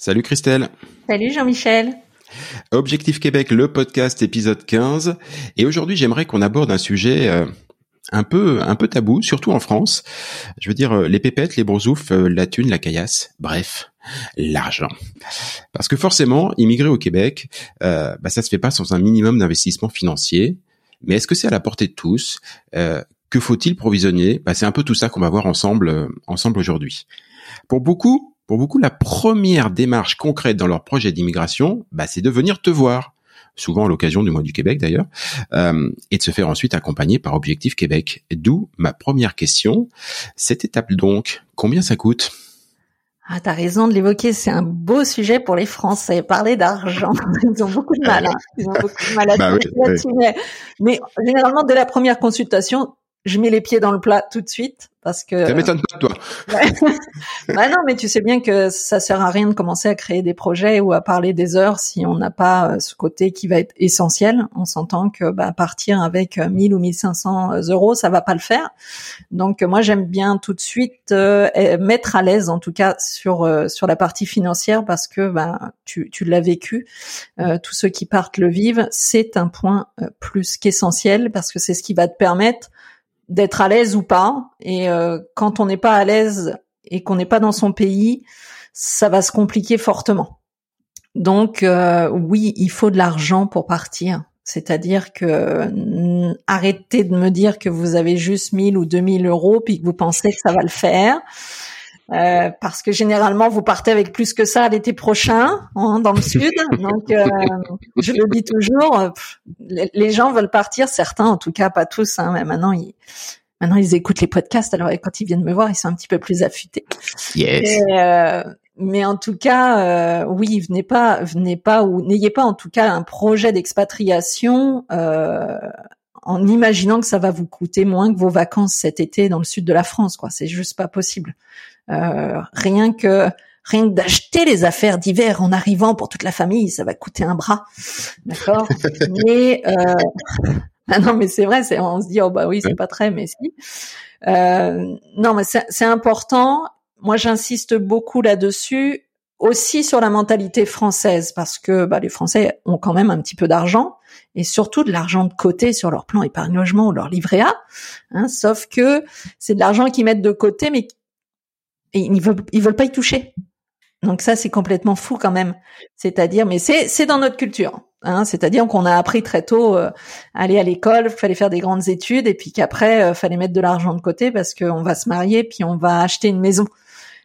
Salut Christelle. Salut Jean-Michel. Objectif Québec, le podcast épisode 15. Et aujourd'hui, j'aimerais qu'on aborde un sujet euh, un peu un peu tabou, surtout en France. Je veux dire euh, les pépettes, les bronzoufs, euh, la thune, la caillasse, bref, l'argent. Parce que forcément, immigrer au Québec, euh, bah, ça se fait pas sans un minimum d'investissement financier. Mais est-ce que c'est à la portée de tous? Euh, Que faut-il provisionner? Bah, C'est un peu tout ça qu'on va voir ensemble ensemble aujourd'hui. Pour beaucoup, pour beaucoup, la première démarche concrète dans leur projet d'immigration, bah, c'est de venir te voir souvent à l'occasion du mois du Québec d'ailleurs, euh, et de se faire ensuite accompagner par Objectif Québec. D'où ma première question. Cette étape donc, combien ça coûte? Ah, t'as raison de l'évoquer, c'est un beau sujet pour les Français. Parler d'argent, ils ont beaucoup de mal. Hein. Ils ont beaucoup de mal à bah mais, mais généralement, dès la première consultation, je mets les pieds dans le plat tout de suite parce que ça m'étonne pas toi. bah non, mais tu sais bien que ça sert à rien de commencer à créer des projets ou à parler des heures si on n'a pas euh, ce côté qui va être essentiel. On s'entend que bah, partir avec 1000 euh, ou 1500 euh, euros, ça va pas le faire. Donc moi j'aime bien tout de suite mettre à l'aise en tout cas sur sur la partie financière parce que bah, tu, tu l'as vécu. tous ceux qui partent le vivent, c'est un point plus qu'essentiel parce que c'est ce qui va te permettre d'être à l'aise ou pas. Et euh, quand on n'est pas à l'aise et qu'on n'est pas dans son pays, ça va se compliquer fortement. Donc euh, oui, il faut de l'argent pour partir. C'est-à-dire que arrêtez de me dire que vous avez juste 1000 ou 2000 euros puis que vous pensez que ça va le faire. Euh, parce que généralement vous partez avec plus que ça l'été prochain hein, dans le sud. Donc euh, je le dis toujours, euh, les, gens veulent partir, certains en tout cas, pas tous. Hein, mais maintenant ils maintenant ils écoutent les podcasts. Alors quand ils viennent me voir, ils sont un petit peu plus affûtés. Yes. mais en tout cas, oui, venez pas, venez pas ou n'ayez pas en tout cas un projet d'expatriation en imaginant que ça va vous coûter moins que vos vacances cet été dans le sud de la France. Quoi, c'est juste pas possible. Euh, rien que rien que d'acheter les affaires d'hiver en arrivant pour toute la famille, ça va coûter un bras, d'accord? Mais euh, ah non, mais c'est vrai, c'est on se dit oh bah oui c'est pas très, mais si. Euh, non, mais c'est important. Moi, j'insiste beaucoup là-dessus, aussi sur la mentalité française, parce que bah, les Français ont quand même un petit peu d'argent et surtout de l'argent de côté sur leur plan épargne logement ou leur livret A. Hein, sauf que c'est de l'argent qu'ils mettent de côté, mais et ils veulent, ils veulent pas y toucher. Donc ça, c'est complètement fou quand même. C'est-à-dire, mais c'est c'est dans notre culture. Hein, C'est-à-dire qu'on a appris très tôt euh, aller à l'école, fallait faire des grandes études, et puis qu'après, euh, fallait mettre de l'argent de côté parce qu'on va se marier, puis on va acheter une maison.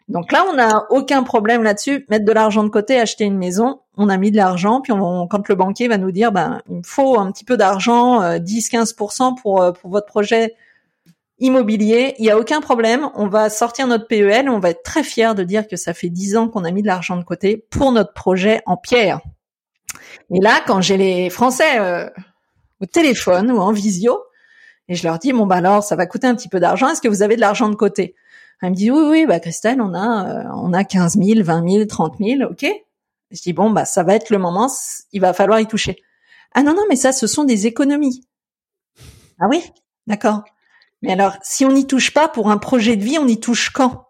Donc là, on n'a aucun problème là-dessus. Mettre de l'argent de côté, acheter une maison, on a mis de l'argent, puis on, quand le banquier va nous dire, ben, il faut un petit peu d'argent, 10-15% euh, pour, pour votre projet immobilier, il n'y a aucun problème. On va sortir notre PEL, on va être très fiers de dire que ça fait dix ans qu'on a mis de l'argent de côté pour notre projet en pierre. Et là, quand j'ai les Français euh, au téléphone ou en visio, et je leur dis bon bah alors ça va coûter un petit peu d'argent, est-ce que vous avez de l'argent de côté? Elle me dit oui oui bah Christelle on a euh, on a 15 000, 20 000, 30 000, ok. Je dis bon bah ça va être le moment, il va falloir y toucher. Ah non, non, mais ça, ce sont des économies. Ah oui, d'accord. Mais alors, si on n'y touche pas pour un projet de vie, on y touche quand?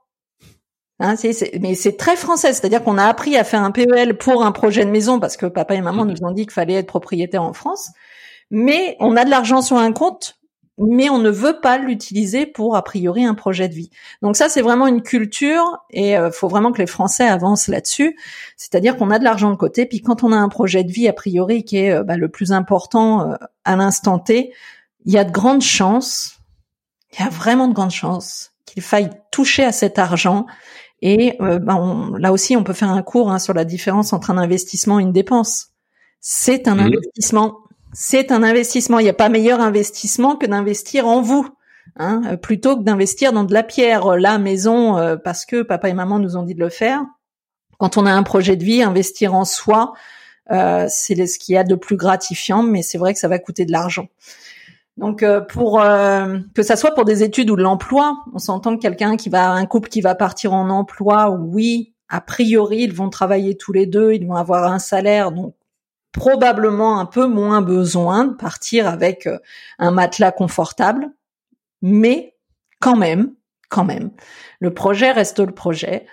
Hein, Mais c'est très français, c'est-à-dire qu'on a appris à faire un PEL pour un projet de maison parce que papa et maman nous ont dit qu'il fallait être propriétaire en France. Mais on a de l'argent sur un compte mais on ne veut pas l'utiliser pour a priori un projet de vie. Donc ça c'est vraiment une culture et il euh, faut vraiment que les Français avancent là-dessus. C'est-à-dire qu'on a de l'argent de côté, puis quand on a un projet de vie a priori qui est euh, bah, le plus important euh, à l'instant T, il y a de grandes chances, il y a vraiment de grandes chances qu'il faille toucher à cet argent. Et bah, là aussi, on peut faire un cours hein, sur la différence entre un investissement et une dépense. C'est un mmh. investissement c'est un investissement. Il n'y a pas meilleur investissement que d'investir en vous, hein, euh, plutôt que d'investir dans de la pierre, euh, la maison, euh, parce que papa et maman nous ont dit de le faire. Quand on a un projet de vie, investir en soi, c'est ce qu'il y a de plus gratifiant, mais c'est vrai que ça va coûter de l'argent. Donc pour que ça soit pour des études ou de l'emploi, on s'entend que quelqu'un qui va un couple qui va partir en emploi, oui, a priori ils vont travailler tous les deux, ils vont avoir un salaire, donc probablement un peu moins besoin de partir avec euh, un matelas confortable, mais quand même, quand même, le projet reste le projet.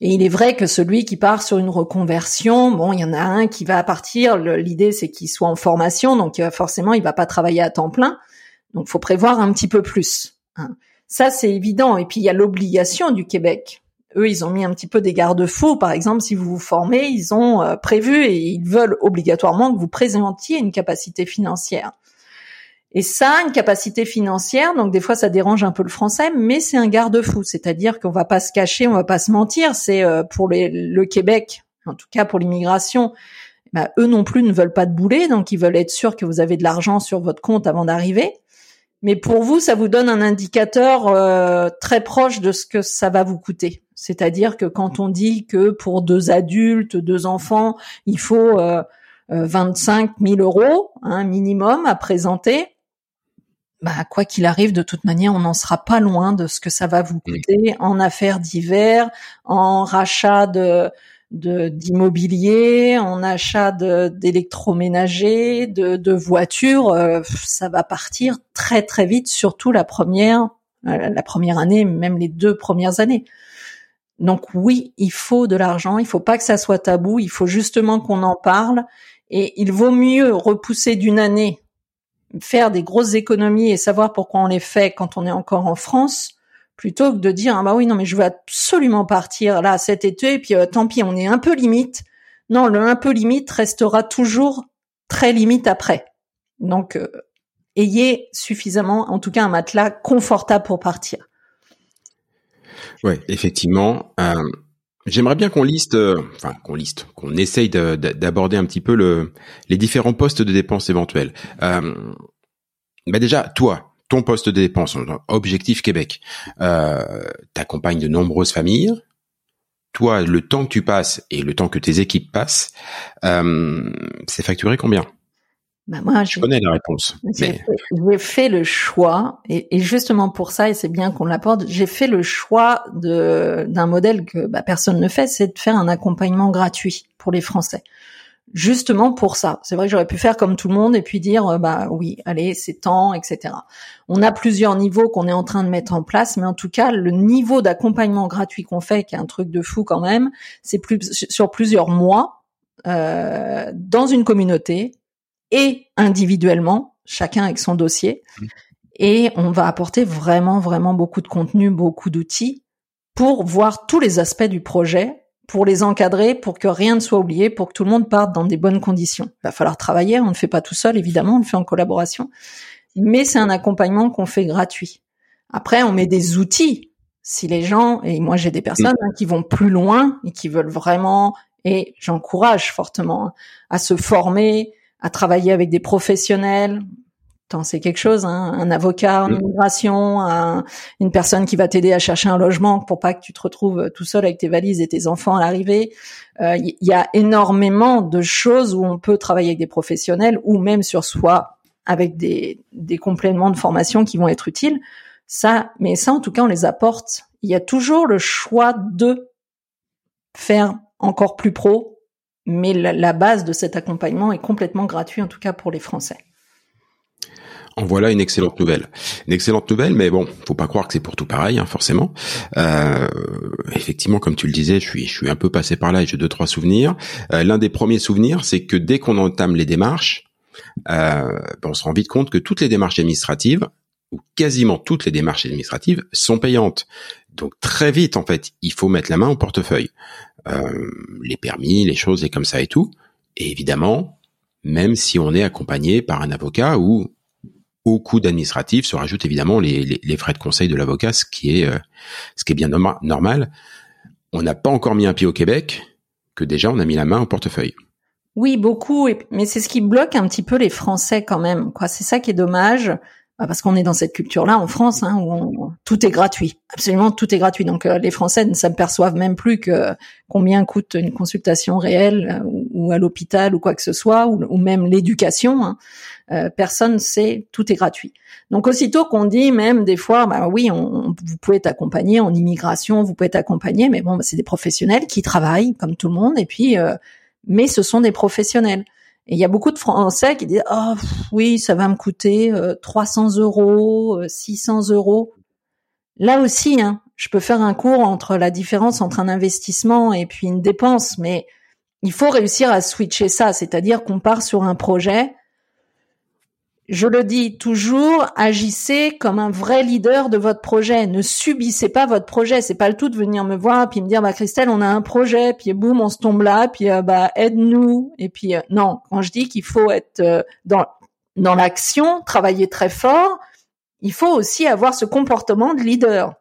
Et il est vrai que celui qui part sur une reconversion, bon, il y en a un qui va partir. L'idée, c'est qu'il soit en formation, donc euh, forcément, il va pas travailler à temps plein. Donc, faut prévoir un petit peu plus. Hein. Ça, c'est évident. Et puis, il y a l'obligation du Québec eux, ils ont mis un petit peu des garde-fous. Par exemple, si vous vous formez, ils ont euh, prévu et ils veulent obligatoirement que vous présentiez une capacité financière. Et ça, une capacité financière, donc des fois ça dérange un peu le français, mais c'est un garde-fou, c'est-à-dire qu'on va pas se cacher, on va pas se mentir. C'est euh, pour le Québec, en tout cas pour l'immigration, bah, eux non plus ne veulent pas de boulet, donc ils veulent être sûrs que vous avez de l'argent sur votre compte avant d'arriver. Mais pour vous, ça vous donne un indicateur euh, très proche de ce que ça va vous coûter. C'est-à-dire que quand on dit que pour deux adultes, deux enfants, il faut euh, 25 euh, 000 euros, hein, minimum à présenter, bah, quoi qu'il arrive, de toute manière, on n'en sera pas loin de ce que ça va vous coûter en affaires divers, en rachat de d'immobilier, en achat d'électroménager, de, de, voitures, euh, ça va partir très très vite, surtout la première euh, la première année, même les deux premières années. Donc oui, il faut de l'argent, il faut pas que ça soit tabou, il faut justement qu'on en parle. Et il vaut mieux repousser d'une année, faire des grosses économies et savoir pourquoi on les fait quand on est encore en France plutôt que de dire ah bah oui non mais je veux absolument partir là cet été et puis euh, tant pis on est un peu limite. Non, le un peu limite restera toujours très limite après. Donc euh, ayez suffisamment en tout cas un matelas confortable pour partir. Ouais, effectivement. Euh, j'aimerais bien qu'on liste, enfin qu'on liste, qu'on essaye d'aborder un petit peu le, les différents postes de dépenses éventuels. bah déjà, toi, ton poste de dépense, Objectif Québec, euh, t'accompagne de nombreuses familles. Toi, le temps que tu passes et le temps que tes équipes passent, euh, c'est facturé combien? Bah moi, je connais la réponse. J'ai fait, le choix, et, et justement pour ça, et c'est bien qu'on l'apporte, j'ai fait le choix d'un modèle que bah, personne ne fait, c'est de faire un accompagnement gratuit pour les Français justement pour ça. C'est vrai que j'aurais pu faire comme tout le monde et puis dire euh, bah oui, allez, c'est temps, etc. On a plusieurs niveaux qu'on est en train de mettre en place, mais en tout cas, le niveau d'accompagnement gratuit qu'on fait, qui est un truc de fou quand même, c'est plus sur plusieurs mois euh, dans une communauté et individuellement, chacun avec son dossier. Mmh. Et on va apporter vraiment, vraiment beaucoup de contenu, beaucoup d'outils pour voir tous les aspects du projet pour les encadrer, pour que rien ne soit oublié, pour que tout le monde parte dans des bonnes conditions. Il va falloir travailler, on ne fait pas tout seul, évidemment, on le fait en collaboration, mais c'est un accompagnement qu'on fait gratuit. Après, on met des outils. Si les gens, et moi j'ai des personnes hein, qui vont plus loin et qui veulent vraiment, et j'encourage fortement, hein, à se former, à travailler avec des professionnels, c'est quelque chose, hein, un avocat en mm. immigration, une personne qui va t'aider à chercher un logement pour pas que tu te retrouves tout seul avec tes valises et tes enfants à l'arrivée. Il euh, y, a énormément de choses où on peut travailler avec des professionnels ou même sur soi avec des, des compléments de formation qui vont être utiles. Ça, mais ça, en tout cas, on les apporte. Il y a toujours le choix de faire encore plus pro, mais la, base de cet accompagnement est complètement gratuit, en tout cas pour les Français. En voilà une excellente nouvelle. Une excellente nouvelle, mais bon, faut pas croire que c'est pour tout pareil, hein, forcément. Euh, effectivement, comme tu le disais, je suis, je suis un peu passé par là et j'ai deux trois souvenirs. Euh, l'un des premiers souvenirs, c'est que dès qu'on entame les démarches, euh, on se rend vite compte que toutes les démarches administratives, ou quasiment toutes les démarches administratives, sont payantes. Donc très vite, en fait, il faut mettre la main au portefeuille. Euh, les permis, les choses et comme ça et tout. Et évidemment, même si on est accompagné par un avocat ou au coût administratif se rajoutent évidemment les, frais de conseil de l'avocat, ce qui est euh, bien normal. On n'a pas encore mis un pied au Québec que déjà on a mis la main au portefeuille. Oui, beaucoup, mais c'est ce qui bloque un petit peu les Français quand même. C'est ça qui est dommage. Bah, parce qu'on est dans cette culture-là en France, hein, où tout est gratuit, absolument tout est gratuit. Donc euh, les Français ne s'aperçoivent même plus que combien coûte une consultation réelle euh, ou, à l'hôpital ou quoi que ce soit, ou, même l'éducation. Hein. Euh, personne sait, tout est gratuit. Donc aussitôt qu'on dit même des fois, bah oui, on, vous pouvez être accompagné en immigration, vous pouvez être accompagné, mais bon, bah, c'est des professionnels qui travaillent comme tout le monde, et puis, mais ce sont des professionnels. Et il y a beaucoup de Français qui disent oh oui ça va me coûter 300 euh, euros, 600 euh, euros. Là aussi, hein, je peux faire un cours entre la différence entre un investissement et puis une dépense, mais il faut réussir à switcher ça, c'est-à-dire qu'on part sur un projet je le dis toujours, agissez comme un vrai leader de votre projet. Ne subissez pas votre projet. C'est pas le tout de venir me voir puis me dire bah Christelle, on a un projet, puis boum, on se tombe là, puis euh, bah aide-nous. Et puis euh, non, quand je dis qu'il faut être euh, dans dans l'action, travailler très fort, il faut aussi avoir ce comportement de leader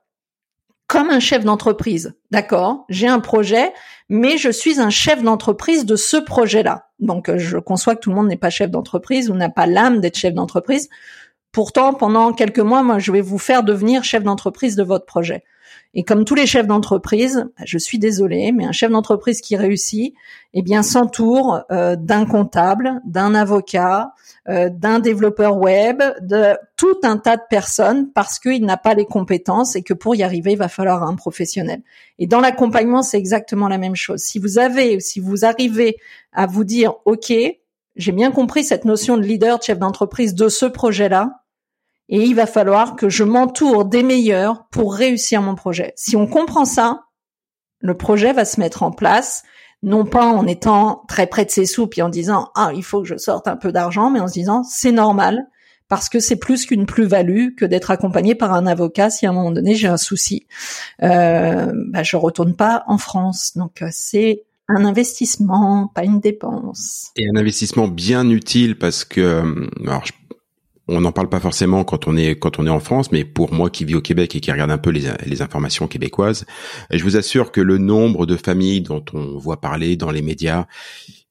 comme un chef d'entreprise. D'accord, j'ai un projet, mais je suis un chef d'entreprise de ce projet-là. Donc, euh, je conçois que tout le monde n'est pas chef d'entreprise ou n'a pas l'âme d'être chef d'entreprise. Pourtant, pendant quelques mois, moi, je vais vous faire devenir chef d'entreprise de votre projet. Et comme tous les chefs d'entreprise, je suis désolée, mais un chef d'entreprise qui réussit, eh bien, s'entoure euh, d'un comptable, d'un avocat, euh, d'un développeur web, de tout un tas de personnes parce qu'il n'a pas les compétences et que pour y arriver, il va falloir un professionnel. Et dans l'accompagnement, c'est exactement la même chose. Si vous avez, si vous arrivez à vous dire, OK, j'ai bien compris cette notion de leader, de chef d'entreprise de ce projet-là, et il va falloir que je m'entoure des meilleurs pour réussir mon projet. Si on comprend ça, le projet va se mettre en place, non pas en étant très près de ses sous et en disant ah il faut que je sorte un peu d'argent, mais en se disant c'est normal parce que c'est plus qu'une plus-value que d'être accompagné par un avocat si à un moment donné j'ai un souci. Euh, bah, je retourne pas en France, donc euh, c'est un investissement, pas une dépense. Et un investissement bien utile parce que, euh, alors je on n'en parle pas forcément quand on est quand on est en France, mais pour moi qui vis au Québec et qui regarde un peu les, informations québécoises, je vous assure que le nombre de familles dont on voit parler dans les médias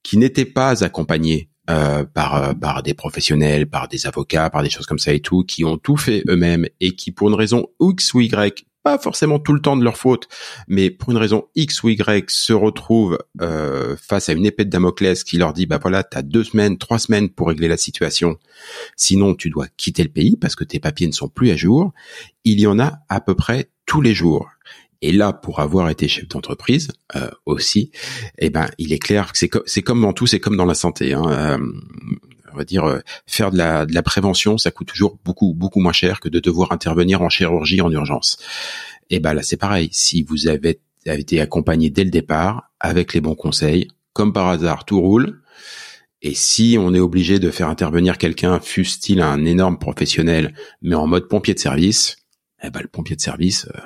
qui n'étaient pas accompagnées euh, par euh, par des professionnels, par des avocats, par des choses comme ça et tout, qui ont tout fait eux-mêmes et qui pour une raison X ou Y pas forcément tout le temps de leur faute, mais pour une raison X ou Y se retrouvent euh, face à une épée de Damoclès qui leur dit bah voilà t'as deux semaines, trois semaines pour régler la situation, sinon tu dois quitter le pays parce que tes papiers ne sont plus à jour. Il y en a à peu près tous les jours. Et là, pour avoir été chef d'entreprise euh, aussi, eh ben, il est clair que c'est comme dans tout, c'est comme dans la santé. Hein. Euh, on va dire euh, faire de la, de la prévention, ça coûte toujours beaucoup beaucoup moins cher que de devoir intervenir en chirurgie en urgence. Et ben là c'est pareil. Si vous avez, été accompagné dès le départ avec les bons conseils, comme par hasard tout roule. Et si on est obligé de faire intervenir quelqu'un, fût-il un énorme professionnel, mais en mode pompier de service, eh ben le pompier de service, euh,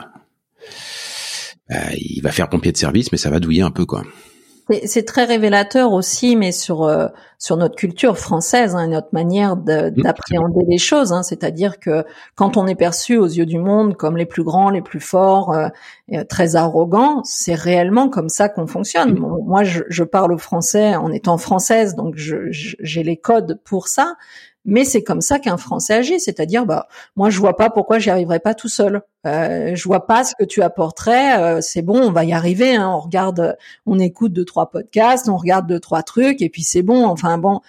bah, il va faire pompier de service, mais ça va douiller un peu quoi. C'est très révélateur aussi, mais sur euh, sur notre culture française, hein, notre manière mmh, d'appréhender les choses. Hein, C'est-à-dire que quand on est perçu aux yeux du monde comme les plus grands, les plus forts, euh, euh très arrogants, c'est réellement comme ça qu'on fonctionne. Mmh. moi, je, je, parle français en étant française, donc j'ai les codes pour ça mais c'est comme ça qu'un Français agit, c'est-à-dire bah moi je vois pas pourquoi j'y arriverais pas tout seul. Euh, je vois pas ce que tu apporterais. Euh, c'est bon, on va y arriver. Hein. On regarde, on écoute deux trois podcasts, on regarde deux trois trucs et puis c'est bon. Enfin bon,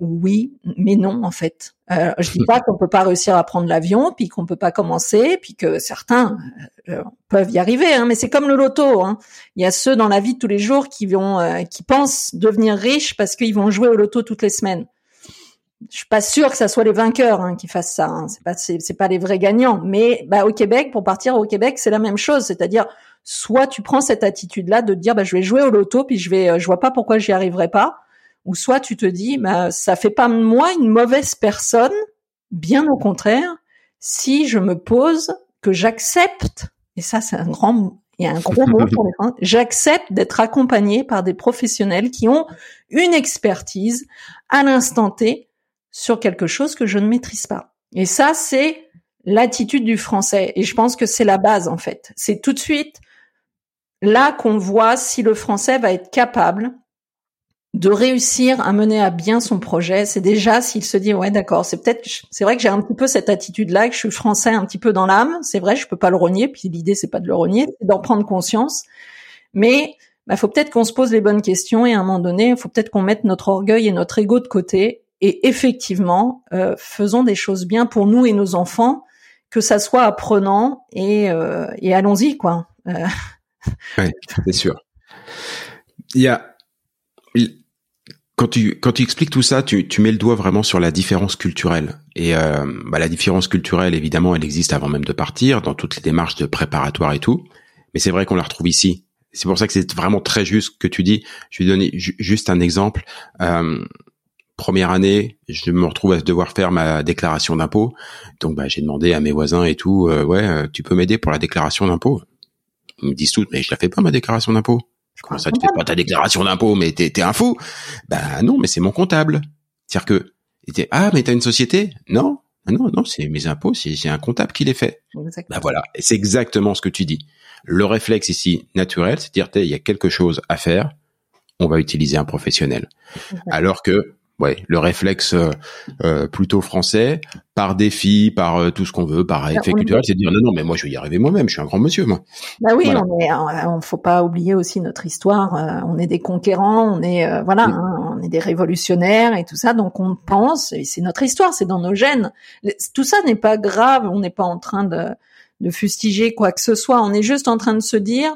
oui, mais non en fait. Euh, je dis pas qu'on peut pas réussir à prendre l'avion, puis qu'on peut pas commencer, puis que certains euh, peuvent y arriver. Hein, mais c'est comme le loto. Hein. Il y a ceux dans la vie de tous les jours qui vont, euh, qui pensent devenir riches parce qu'ils vont jouer au loto toutes les semaines. Je suis pas sûre que ça soit les vainqueurs hein, qui fassent ça. Hein. C'est pas, c'est, pas les vrais gagnants. Mais bah, au Québec, pour partir au Québec, c'est la même chose. C'est-à-dire, soit tu prends cette attitude-là de dire, bah, je vais jouer au loto, puis je vais, je vois pas pourquoi j'y arriverai pas ou soit tu te dis, bah, ça fait pas moi une mauvaise personne, bien au contraire, si je me pose que j'accepte, et ça c'est un grand, il y a un gros mot pour les femmes, j'accepte d'être accompagné par des professionnels qui ont une expertise à l'instant T sur quelque chose que je ne maîtrise pas. Et ça, c'est l'attitude du français. Et je pense que c'est la base, en fait. C'est tout de suite là qu'on voit si le français va être capable de réussir à mener à bien son projet, c'est déjà s'il se dit ouais d'accord, c'est peut-être c'est vrai que j'ai un petit peu cette attitude là que je suis français un petit peu dans l'âme, c'est vrai, je peux pas le renier puis l'idée c'est pas de le renier, c'est d'en prendre conscience. Mais bah, faut peut-être qu'on se pose les bonnes questions et à un moment donné, faut peut-être qu'on mette notre orgueil et notre ego de côté et effectivement, euh, faisons des choses bien pour nous et nos enfants, que ça soit apprenant et, euh, et allons-y quoi. Euh. Oui, c'est sûr. Il y a quand tu quand tu expliques tout ça, tu, tu mets le doigt vraiment sur la différence culturelle. Et euh, bah, la différence culturelle, évidemment, elle existe avant même de partir, dans toutes les démarches de préparatoire et tout. Mais c'est vrai qu'on la retrouve ici. C'est pour ça que c'est vraiment très juste que tu dis. Je vais donner juste un exemple. Euh, première année, je me retrouve à devoir faire ma déclaration d'impôt. Donc, bah, j'ai demandé à mes voisins et tout, euh, ouais, euh, tu peux m'aider pour la déclaration d'impôt? Ils me disent tout, mais je la fais pas ma déclaration d'impôt. Comment ça, tu fais pas ta déclaration d'impôt, mais t'es, t'es un fou Ben non, mais c'est mon comptable. C'est-à-dire que, ah, mais t'as une société? Non, ah non, non, c'est mes impôts, c'est, un comptable qui les fait. Ben voilà, et c'est exactement ce que tu dis. Le réflexe ici naturel, c'est dire, il y a quelque chose à faire, on va utiliser un professionnel. Alors que ouais, le réflexe euh, euh, plutôt français, par défi, par euh, tout ce qu'on veut, par effet culturel, c'est de dire non, non, mais moi je vais y arriver moi-même, je suis un grand monsieur, moi. Bah oui, on est, on faut pas oublier aussi notre histoire. on est des conquérants, on est, voilà, hein, on est des révolutionnaires et tout ça, donc on pense, et c'est notre histoire, c'est dans nos gènes. Tout ça n'est pas grave, on n'est pas en train de, de fustiger quoi que ce soit, on est juste en train de se dire,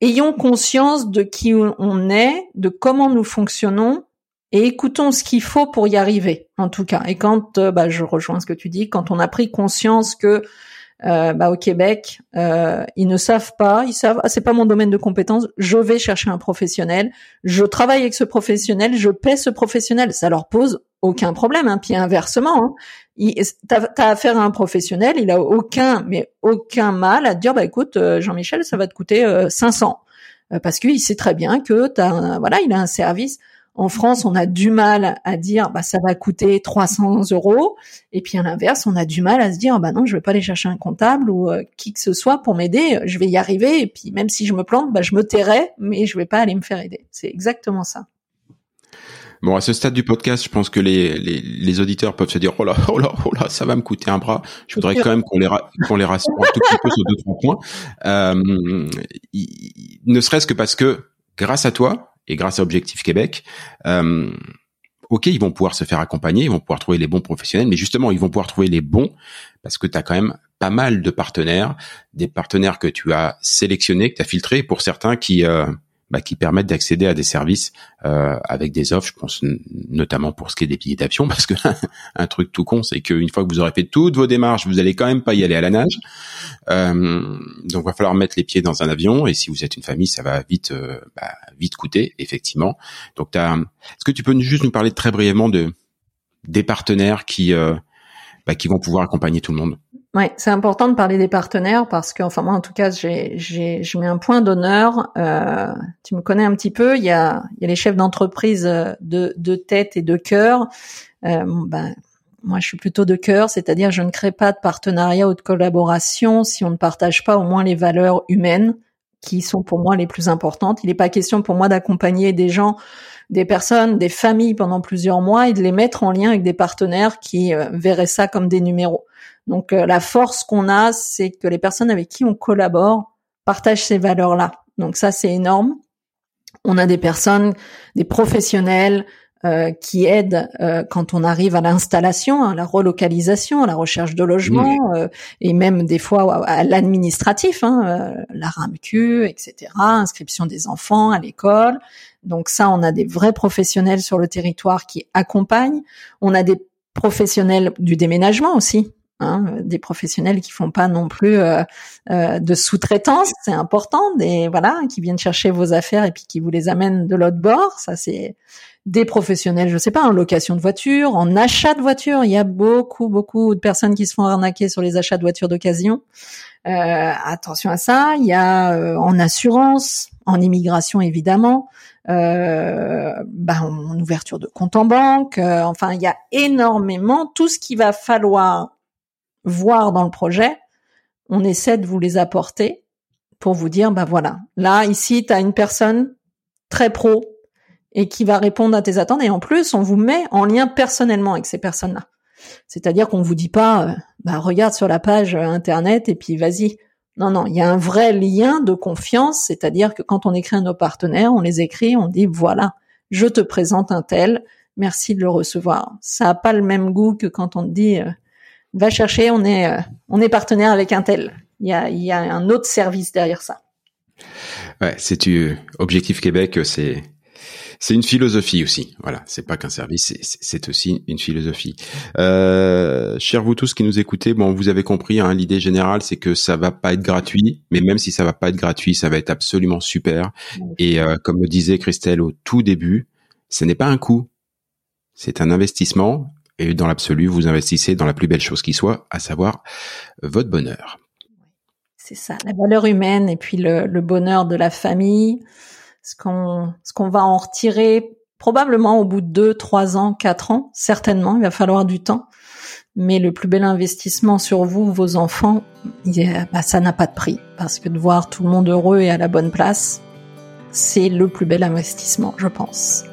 ayons conscience de qui on est, de comment nous fonctionnons et écoutons ce qu'il faut pour y arriver, en tout cas. Et quand, euh, bah, je rejoins ce que tu dis, quand on a pris conscience que euh, bah, au Québec, euh, ils ne savent pas, ils savent, ah, c'est pas mon domaine de compétence, je vais chercher un professionnel, je travaille avec ce professionnel, je paie ce professionnel, ça leur pose aucun problème. Hein. Puis inversement, hein, t'as as affaire à un professionnel, il a aucun, mais aucun mal à te dire, bah écoute, Jean-Michel, ça va te coûter 500, parce qu'il sait très bien que t'as, voilà, il a un service en France, on a du mal à dire bah ça va coûter 300 euros, et puis à l'inverse, on a du mal à se dire bah non, je vais pas aller chercher un comptable ou euh, qui que ce soit pour m'aider, je vais y arriver, et puis même si je me plante, bah je me tairai, mais je vais pas aller me faire aider. C'est exactement ça. Bon, à ce stade du podcast, je pense que les, les, auditeurs peuvent se dire oh là, oh là, oh là, ça va me coûter un bras. Je voudrais quand même qu'on les, qu'on les rassure un tout petit peu sur deux trois points. Euh, ne serait-ce que parce que grâce à toi, et grâce à Objectif Québec, euh, ok, ils vont pouvoir se faire accompagner, ils vont pouvoir trouver les bons professionnels, mais justement, ils vont pouvoir trouver les bons parce que tu as quand même pas mal de partenaires, des partenaires que tu as sélectionnés, que tu as filtrés, pour certains qui euh, bah, qui permettent d'accéder à des services euh, avec des offres. Je pense notamment pour ce qui est des billets d'avion, parce que un truc tout con, c'est qu'une fois que vous aurez fait toutes vos démarches, vous allez quand même pas y aller à la nage. Euh, donc, va falloir mettre les pieds dans un avion. Et si vous êtes une famille, ça va vite, euh, bah, vite coûter, effectivement. Donc, est-ce que tu peux juste nous parler très brièvement de des partenaires qui euh, bah, qui vont pouvoir accompagner tout le monde? Ouais, c'est important de parler des partenaires parce que, enfin moi en tout cas, j'ai, j'ai, je mets un point d'honneur. Euh, tu me connais un petit peu. Il y a, il y a les chefs d'entreprise euh, de, de tête et de cœur. Euh, ben, moi, je suis plutôt de cœur, c'est-à-dire je ne crée pas de partenariat ou de collaboration si on ne partage pas au moins les valeurs humaines qui sont pour moi les plus importantes. Il n'est pas question pour moi d'accompagner des gens, des personnes, des familles pendant plusieurs mois et de les mettre en lien avec des partenaires qui euh, verraient ça comme des numéros. Donc euh, la force qu'on a, c'est que les personnes avec qui on collabore partagent ces valeurs-là. Donc ça, c'est énorme. On a des personnes, des professionnels euh, qui aide euh, quand on arrive à l'installation, à la relocalisation, à la recherche de logement euh, et même des fois à, l'administratif, hein, la RAMQ, etc., inscription des enfants à l'école. Donc ça, on a des vrais professionnels sur le territoire qui accompagnent. On a des professionnels du déménagement aussi. Hein, des professionnels qui font pas non plus de sous-traitance, c'est important, des voilà, qui viennent chercher vos affaires et puis qui vous les amènent de l'autre bord, ça c'est des professionnels, je sais pas, en location de voiture, en achat de voiture. Il y a beaucoup, beaucoup de personnes qui se font arnaquer sur les achats de voitures d'occasion. Euh, attention à ça. Il y a euh, en assurance, en immigration évidemment, euh, bah, en ouverture de compte en banque. Euh, enfin, il y a énormément tout ce qu'il va falloir voir dans le projet. On essaie de vous les apporter pour vous dire, bah voilà, là ici, tu as une personne très pro et qui va répondre à tes attentes. Et en plus, on vous met en lien personnellement avec ces personnes-là. C'est-à-dire qu'on vous dit pas, euh, bah regarde sur la page euh, internet et puis vas-y. Non, non, il y a un vrai lien de confiance. C'est-à-dire que quand on écrit à nos partenaires, on les écrit, on dit voilà, je te présente un tel, merci de le recevoir. Ça a pas le même goût que quand on te dit euh, va chercher, on est on est partenaire avec un tel. Il y a il y a un autre service derrière ça. Ouais, c'est tu Objectif Québec, c'est c'est une philosophie aussi. Voilà, c'est pas qu'un service, c'est aussi une philosophie. Euh, chers vous tous qui nous écoutez, bon, vous avez compris, hein, l'idée générale, c'est que ça va pas être gratuit, mais même si ça va pas être gratuit, ça va être absolument super. Et euh, comme le disait Christelle au tout début, ce n'est pas un coût, c'est un investissement. Et dans l'absolu, vous investissez dans la plus belle chose qui soit, à savoir votre bonheur. C'est ça, la valeur humaine et puis le, bonheur de la famille, ce qu'on ce qu'on va en retirer probablement au bout de deux, trois ans, quatre ans, certainement. Il va falloir du temps. Mais le plus bel investissement sur vous, vos enfants, bah, ça n'a pas de prix. Parce que de voir tout le monde heureux et à la bonne place, c'est le plus bel investissement, je pense.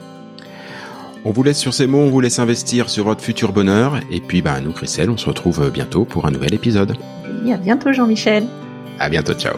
On vous laisse sur ces mots, on vous laisse investir sur votre futur bonheur. Et puis, bah, nous, Christelle, on se retrouve bientôt pour un nouvel épisode. Oui, à bientôt, Jean-Michel. À bientôt, ciao.